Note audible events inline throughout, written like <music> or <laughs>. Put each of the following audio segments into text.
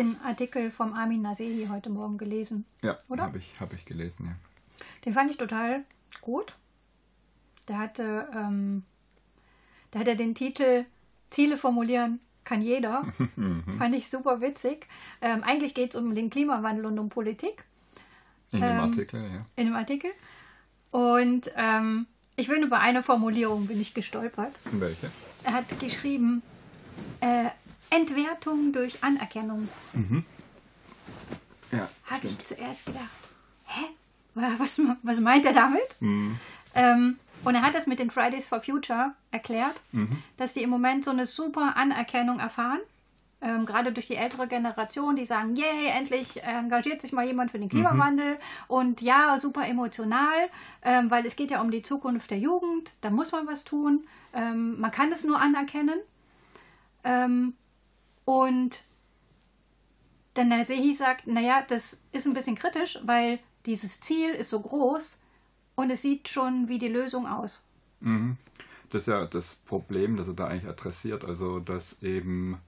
den Artikel vom Armin Nasehi heute Morgen gelesen. Ja, habe ich, hab ich gelesen, ja. Den fand ich total gut. Der hatte, ähm, der hatte den Titel Ziele formulieren kann jeder. <laughs> fand ich super witzig. Ähm, eigentlich geht es um den Klimawandel und um Politik. In dem ähm, Artikel, ja. In dem Artikel. Und ähm, ich bin über eine Formulierung bin ich gestolpert. Welche? Er hat geschrieben, äh, Entwertung durch Anerkennung. Mhm. Ja, Habe ich zuerst gedacht, hä? Was, was meint er damit? Mhm. Ähm, und er hat das mit den Fridays for Future erklärt, mhm. dass die im Moment so eine super Anerkennung erfahren. Ähm, gerade durch die ältere Generation, die sagen, yay, endlich engagiert sich mal jemand für den Klimawandel mhm. und ja, super emotional, ähm, weil es geht ja um die Zukunft der Jugend, da muss man was tun, ähm, man kann es nur anerkennen. Und der Nasehi sagt, naja, das ist ein bisschen kritisch, weil dieses Ziel ist so groß und es sieht schon wie die Lösung aus. Mhm. Das ist ja das Problem, das er da eigentlich adressiert, also dass eben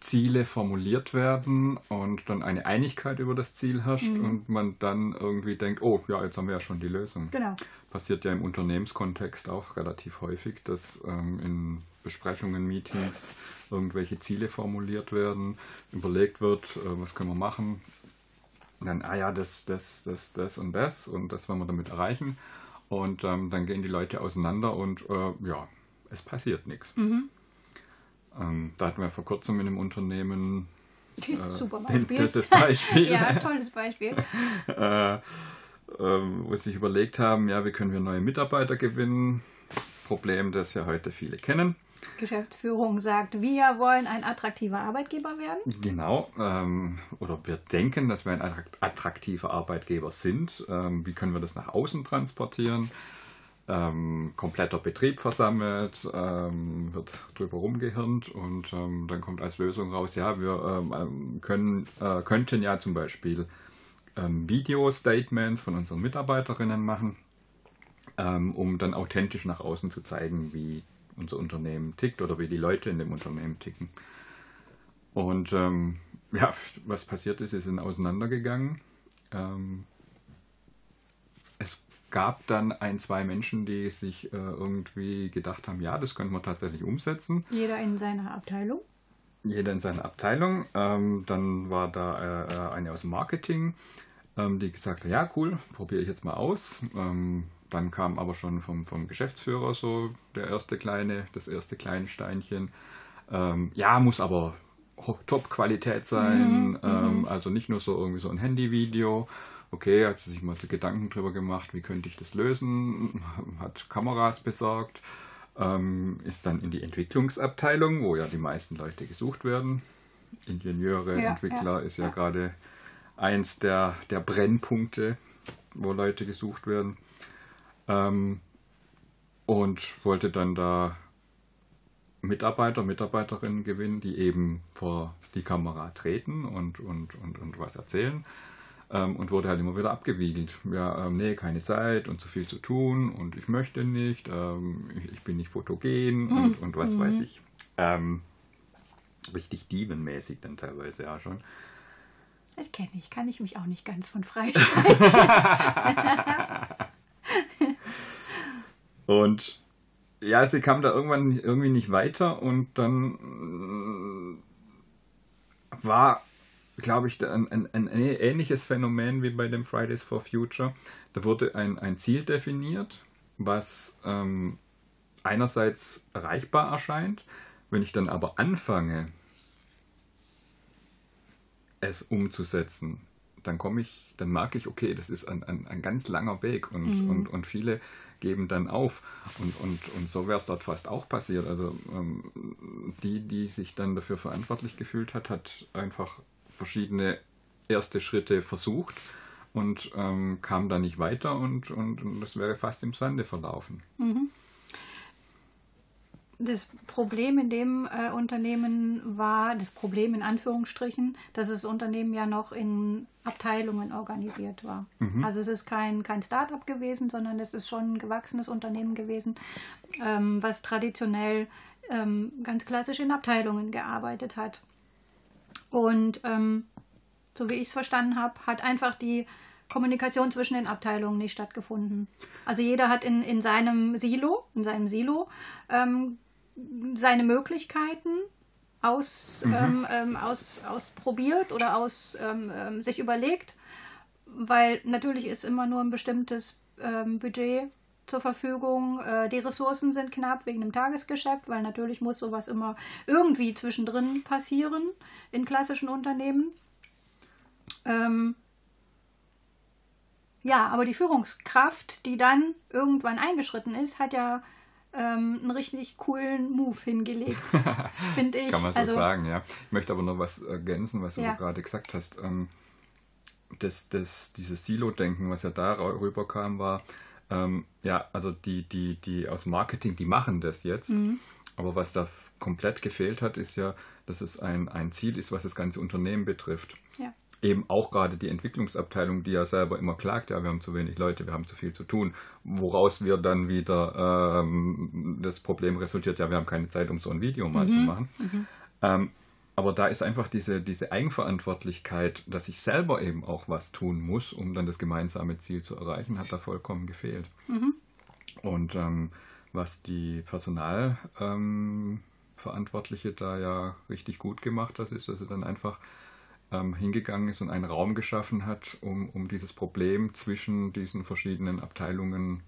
Ziele formuliert werden und dann eine Einigkeit über das Ziel herrscht mhm. und man dann irgendwie denkt, oh ja, jetzt haben wir ja schon die Lösung. Genau. Passiert ja im Unternehmenskontext auch relativ häufig, dass ähm, in Besprechungen, Meetings irgendwelche Ziele formuliert werden, überlegt wird, äh, was können wir machen. Und dann, ah ja, das, das, das, das und das und das wollen wir damit erreichen. Und ähm, dann gehen die Leute auseinander und äh, ja, es passiert nichts. Mhm. Ähm, da hatten wir vor kurzem in einem Unternehmen <laughs> äh, Super Beispiel. Den, das Beispiel. ja, tolles Beispiel. <laughs> äh, äh, wo sich überlegt haben, ja, wie können wir neue Mitarbeiter gewinnen? Problem, das ja heute viele kennen. Geschäftsführung sagt, wir wollen ein attraktiver Arbeitgeber werden. Genau, ähm, oder wir denken, dass wir ein attraktiver Arbeitgeber sind. Ähm, wie können wir das nach außen transportieren? Ähm, kompletter Betrieb versammelt, ähm, wird drüber rumgehirnt und ähm, dann kommt als Lösung raus, ja, wir ähm, können, äh, könnten ja zum Beispiel Video-Statements von unseren Mitarbeiterinnen machen, um dann authentisch nach außen zu zeigen, wie unser Unternehmen tickt oder wie die Leute in dem Unternehmen ticken. Und ähm, ja, was passiert ist, sie sind auseinandergegangen. Gab dann ein, zwei Menschen, die sich äh, irgendwie gedacht haben, ja, das könnten wir tatsächlich umsetzen. Jeder in seiner Abteilung? Jeder in seiner Abteilung. Ähm, dann war da äh, eine aus dem Marketing, ähm, die gesagt hat, ja, cool, probiere ich jetzt mal aus. Ähm, dann kam aber schon vom, vom Geschäftsführer so der erste kleine, das erste kleine Steinchen. Ähm, ja, muss aber Top-Qualität sein, mhm, ähm, mhm. also nicht nur so irgendwie so ein Handyvideo. Okay, hat sie sich mal Gedanken drüber gemacht, wie könnte ich das lösen, <laughs> hat Kameras besorgt, ähm, ist dann in die Entwicklungsabteilung, wo ja die meisten Leute gesucht werden. Ingenieure, ja, Entwickler ja, ist ja, ja, gerade eins der, der Brennpunkte, wo Leute gesucht werden. Ähm, und wollte dann da Mitarbeiter, Mitarbeiterinnen gewinnen, die eben vor die Kamera treten und, und, und, und was erzählen. Ähm, und wurde halt immer wieder abgewiegelt. Ja, ähm, nee, keine Zeit und zu viel zu tun und ich möchte nicht, ähm, ich, ich, bin nicht fotogen mhm. und, und was mhm. weiß ich. Ähm, richtig dievenmäßig dann teilweise ja schon. Das kenne ich, kann ich mich auch nicht ganz von frei <laughs> und ja, sie kam da irgendwann irgendwie nicht weiter und dann äh, war, glaube ich, ein, ein, ein, ähnliches Phänomen wie bei dem Fridays for Future. Da wurde ein, ein Ziel definiert, was ähm, einerseits erreichbar erscheint. Wenn ich dann aber anfange, es umzusetzen, dann komme ich, dann merke ich, okay, das ist ein, ein, ein ganz langer Weg und, mhm. und, und viele geben dann auf. Und, und, und so wäre es dort fast auch passiert. Also ähm, die, die sich dann dafür verantwortlich gefühlt hat, hat einfach verschiedene erste Schritte versucht und ähm, kam da nicht weiter und, und, und das wäre fast im Sande verlaufen. Mhm. Das Problem in dem äh, Unternehmen war, das Problem in Anführungsstrichen, dass das Unternehmen ja noch in Abteilungen organisiert war. Mhm. Also es ist kein, kein Start-up gewesen, sondern es ist schon ein gewachsenes Unternehmen gewesen, ähm, was traditionell ähm, ganz klassisch in Abteilungen gearbeitet hat. Und ähm, so wie ich es verstanden habe, hat einfach die Kommunikation zwischen den Abteilungen nicht stattgefunden. Also jeder hat in, in seinem Silo, in seinem Silo ähm, seine Möglichkeiten aus, mhm. ähm, ähm aus, ausprobiert oder aus ähm, ähm, sich überlegt, weil natürlich ist immer nur ein bestimmtes Budget zur Verfügung. Äh, die Ressourcen sind knapp wegen dem Tagesgeschäft, weil natürlich muss sowas immer irgendwie zwischendrin passieren in klassischen Unternehmen. Ähm, ja, aber die Führungskraft, die dann irgendwann eingeschritten ist, hat ja ähm, einen richtig coolen Move hingelegt, <laughs> finde ich. Kann man so also, sagen, ja. Ich möchte aber noch was ergänzen, was ja. du gerade gesagt hast. Ähm, das, das, dieses Silo-Denken, was ja da rüberkam, war, ähm, ja, also die, die, die aus Marketing, die machen das jetzt. Mhm. Aber was da komplett gefehlt hat, ist ja, dass es ein, ein Ziel ist, was das ganze Unternehmen betrifft. Ja eben auch gerade die Entwicklungsabteilung, die ja selber immer klagt, ja, wir haben zu wenig Leute, wir haben zu viel zu tun, woraus wir dann wieder ähm, das Problem resultiert, ja, wir haben keine Zeit, um so ein Video mal mhm. zu machen. Mhm. Ähm, aber da ist einfach diese, diese Eigenverantwortlichkeit, dass ich selber eben auch was tun muss, um dann das gemeinsame Ziel zu erreichen, hat da vollkommen gefehlt. Mhm. Und ähm, was die Personalverantwortliche da ja richtig gut gemacht hat, ist, dass sie dann einfach ähm, hingegangen ist und einen Raum geschaffen hat, um, um dieses Problem zwischen diesen verschiedenen Abteilungen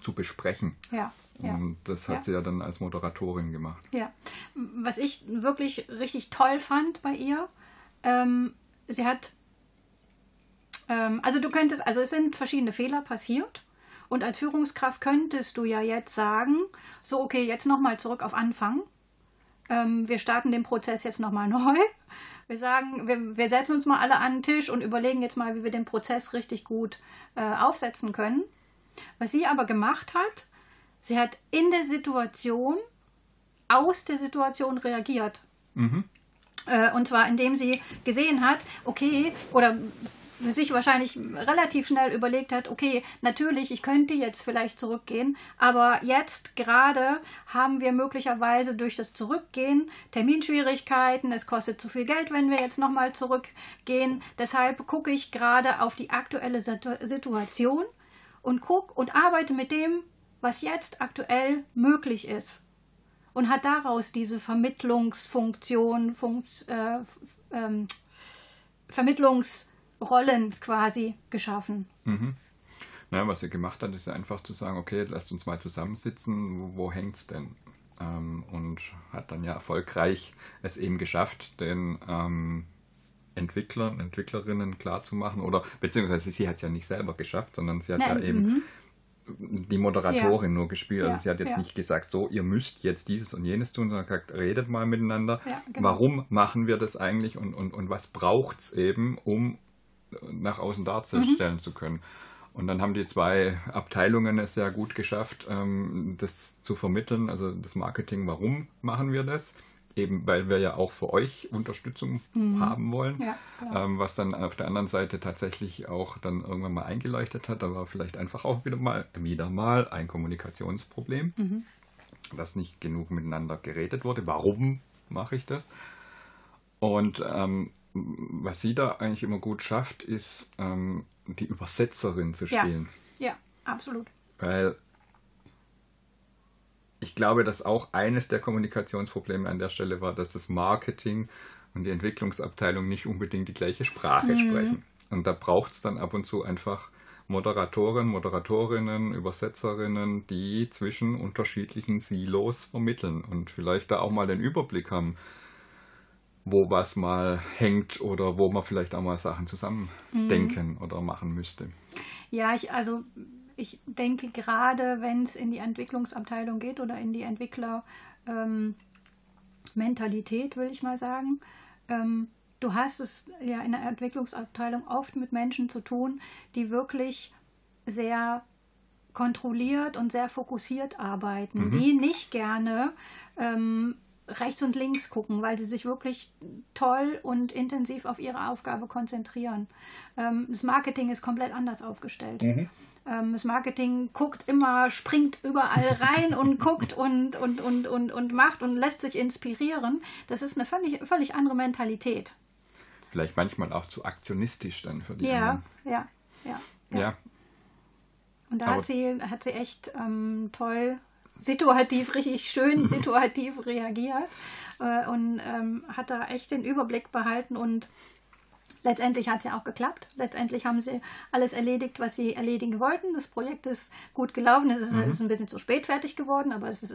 zu besprechen. Ja. ja und das hat ja. sie ja dann als Moderatorin gemacht. Ja. Was ich wirklich richtig toll fand bei ihr, ähm, sie hat, ähm, also du könntest, also es sind verschiedene Fehler passiert. Und als Führungskraft könntest du ja jetzt sagen, so okay, jetzt nochmal zurück auf Anfang. Ähm, wir starten den Prozess jetzt nochmal <laughs> neu. Wir sagen, wir, wir setzen uns mal alle an den Tisch und überlegen jetzt mal, wie wir den Prozess richtig gut äh, aufsetzen können. Was sie aber gemacht hat, sie hat in der Situation, aus der Situation reagiert. Mhm. Äh, und zwar indem sie gesehen hat, okay, oder sich wahrscheinlich relativ schnell überlegt hat, okay, natürlich, ich könnte jetzt vielleicht zurückgehen, aber jetzt gerade haben wir möglicherweise durch das Zurückgehen Terminschwierigkeiten, es kostet zu viel Geld, wenn wir jetzt nochmal zurückgehen. Deshalb gucke ich gerade auf die aktuelle Situation und gucke und arbeite mit dem, was jetzt aktuell möglich ist. Und hat daraus diese Vermittlungsfunktion, Funkt, äh, ähm, Vermittlungs- Rollen quasi geschaffen. Mhm. Na, was er gemacht hat, ist ja einfach zu sagen, okay, lasst uns mal zusammensitzen, wo, wo es denn? Ähm, und hat dann ja erfolgreich es eben geschafft, den ähm, Entwicklern, Entwicklerinnen klarzumachen, oder beziehungsweise sie hat es ja nicht selber geschafft, sondern sie hat Nein, ja eben mhm. die Moderatorin ja. nur gespielt. Also ja, sie hat jetzt ja. nicht gesagt, so, ihr müsst jetzt dieses und jenes tun, sondern gesagt, redet mal miteinander. Genau. Warum machen wir das eigentlich und, und, und was braucht es eben, um nach außen darzustellen mhm. zu können. Und dann haben die zwei Abteilungen es sehr gut geschafft, ähm, das zu vermitteln, also das Marketing, warum machen wir das? Eben weil wir ja auch für euch Unterstützung mhm. haben wollen, ja, ähm, was dann auf der anderen Seite tatsächlich auch dann irgendwann mal eingeleuchtet hat. Da war vielleicht einfach auch wieder mal, wieder mal ein Kommunikationsproblem, mhm. dass nicht genug miteinander geredet wurde. Warum mache ich das? Und ähm, was sie da eigentlich immer gut schafft, ist ähm, die Übersetzerin zu spielen. Ja, ja, absolut. Weil ich glaube, dass auch eines der Kommunikationsprobleme an der Stelle war, dass das Marketing und die Entwicklungsabteilung nicht unbedingt die gleiche Sprache mhm. sprechen. Und da braucht es dann ab und zu einfach Moderatoren, Moderatorinnen, Übersetzerinnen, die zwischen unterschiedlichen Silos vermitteln und vielleicht da auch mal den Überblick haben wo was mal hängt oder wo man vielleicht auch mal Sachen zusammen mhm. denken oder machen müsste. Ja, ich, also ich denke gerade, wenn es in die Entwicklungsabteilung geht oder in die Entwicklermentalität, ähm, will ich mal sagen, ähm, du hast es ja in der Entwicklungsabteilung oft mit Menschen zu tun, die wirklich sehr kontrolliert und sehr fokussiert arbeiten, mhm. die nicht gerne ähm, rechts und links gucken, weil sie sich wirklich toll und intensiv auf ihre Aufgabe konzentrieren. Ähm, das Marketing ist komplett anders aufgestellt. Mhm. Ähm, das Marketing guckt immer, springt überall rein und guckt und, und, und, und, und macht und lässt sich inspirieren. Das ist eine völlig, völlig andere Mentalität. Vielleicht manchmal auch zu aktionistisch dann für die ja. Ja, ja, ja. Ja, Und da Aber- hat sie, hat sie echt ähm, toll, situativ, richtig schön <laughs> situativ reagiert äh, und ähm, hat da echt den Überblick behalten und letztendlich hat es ja auch geklappt. Letztendlich haben sie alles erledigt, was sie erledigen wollten. Das Projekt ist gut gelaufen. Es ist, Mhm. ist ein bisschen zu spät fertig geworden, aber es ist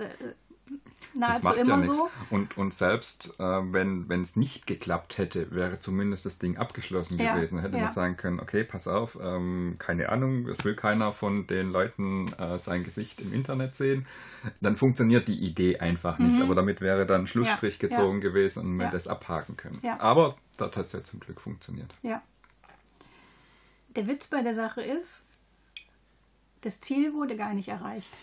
äh, das nahezu macht ja immer nichts. so. Und, und selbst äh, wenn es nicht geklappt hätte, wäre zumindest das Ding abgeschlossen Ja, gewesen. Hätte ja. man sagen können, okay, pass auf, ähm, keine Ahnung, es will keiner von den Leuten äh, sein Gesicht im Internet sehen. Dann funktioniert die Idee einfach nicht. Mhm. Aber damit wäre dann Schlussstrich Ja, gezogen gewesen und man Ja. das abhaken können. Aber das hat ja zum Glück funktioniert. Ja. Der Witz bei der Sache ist, das Ziel wurde gar nicht erreicht.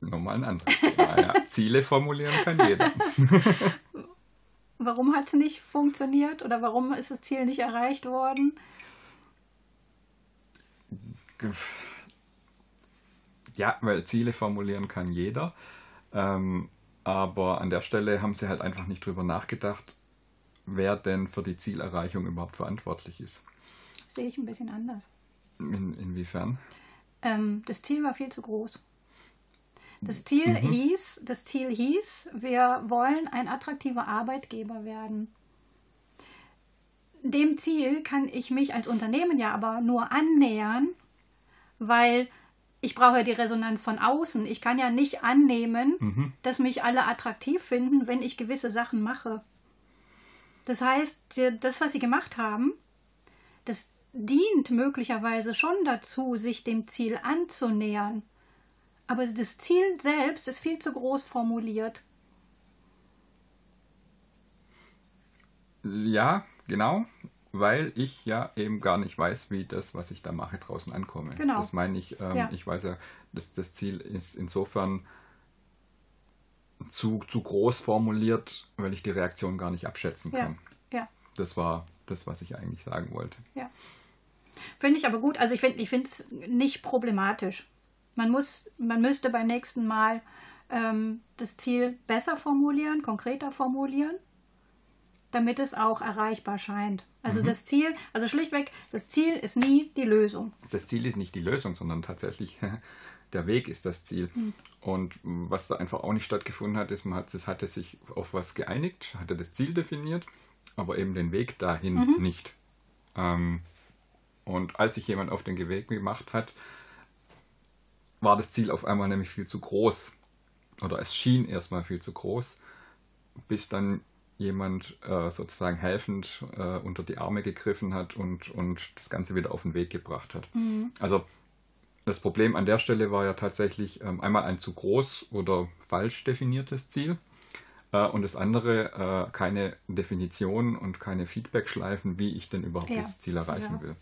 Nochmal ein anderes Thema. Ja. <laughs> Ziele formulieren kann jeder. <laughs> Warum hat es nicht funktioniert oder warum ist das Ziel nicht erreicht worden? Ja, weil Ziele formulieren kann jeder. Ähm, aber an der Stelle haben sie halt einfach nicht drüber nachgedacht, wer denn für die Zielerreichung überhaupt verantwortlich ist. Sehe ich ein bisschen anders. In, inwiefern? Ähm, das Ziel war viel zu groß. Das Ziel hieß, das Ziel hieß, wir wollen ein attraktiver Arbeitgeber werden. Dem Ziel kann ich mich als Unternehmen ja aber nur annähern, weil ich brauche ja die Resonanz von außen. Ich kann ja nicht annehmen, Mhm. dass mich alle attraktiv finden, wenn ich gewisse Sachen mache. Das heißt, das, was sie gemacht haben, das dient möglicherweise schon dazu, sich dem Ziel anzunähern. Aber das Ziel selbst ist viel zu groß formuliert. Ja, genau. Weil ich ja eben gar nicht weiß, wie das, was ich da mache, draußen ankomme. Genau. Das meine ich. Ähm, Ja. Ich weiß ja, dass das Ziel ist insofern zu, zu groß formuliert, weil ich die Reaktion gar nicht abschätzen Ja, kann. ja, Das war das, was ich eigentlich sagen wollte. ja. Finde ich aber gut. Also ich finde ich es nicht problematisch. Man, muss, man müsste beim nächsten Mal ähm, das Ziel besser formulieren, konkreter formulieren, damit es auch erreichbar scheint. Also das Ziel, also schlichtweg, das Ziel ist nie die Lösung. Das Ziel ist nicht die Lösung, sondern tatsächlich <laughs> der Weg ist das Ziel. Hm. Und was da einfach auch nicht stattgefunden hat, ist, man hat, hatte sich auf was geeinigt, hatte das Ziel definiert, aber eben den Weg dahin Mhm. nicht. Ähm, und als sich jemand auf den Weg gemacht hat, war das Ziel auf einmal nämlich viel zu groß. Oder es schien erstmal viel zu groß, bis dann jemand äh, sozusagen helfend äh, unter die Arme gegriffen hat und, und das Ganze wieder auf den Weg gebracht hat. Also das Problem an der Stelle war ja tatsächlich ähm, einmal ein zu groß oder falsch definiertes Ziel äh, und das andere äh, keine Definition und keine Feedback-Schleifen, wie ich denn überhaupt Ja. dieses Ziel erreichen Ja. will.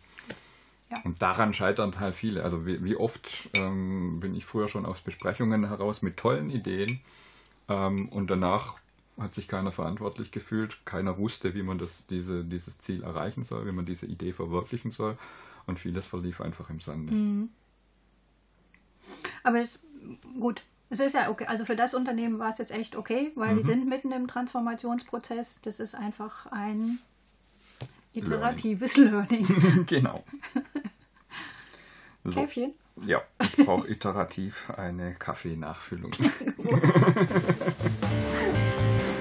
Ja. Und daran scheitern halt viele. Also wie, wie oft ähm, bin ich früher schon aus Besprechungen heraus mit tollen Ideen ähm, und danach hat sich keiner verantwortlich gefühlt, keiner wusste, wie man das, diese, dieses Ziel erreichen soll, wie man diese Idee verwirklichen soll und vieles verlief einfach im Sande. Mhm. Aber es, gut, es ist ja okay. Also für das Unternehmen war es jetzt echt okay, weil die Mhm. sind mitten im Transformationsprozess. Das ist einfach ein iteratives Learning. <laughs> genau. So, Käffchen. ja, ich brauche iterativ eine Kaffeenachfüllung. <laughs> <laughs>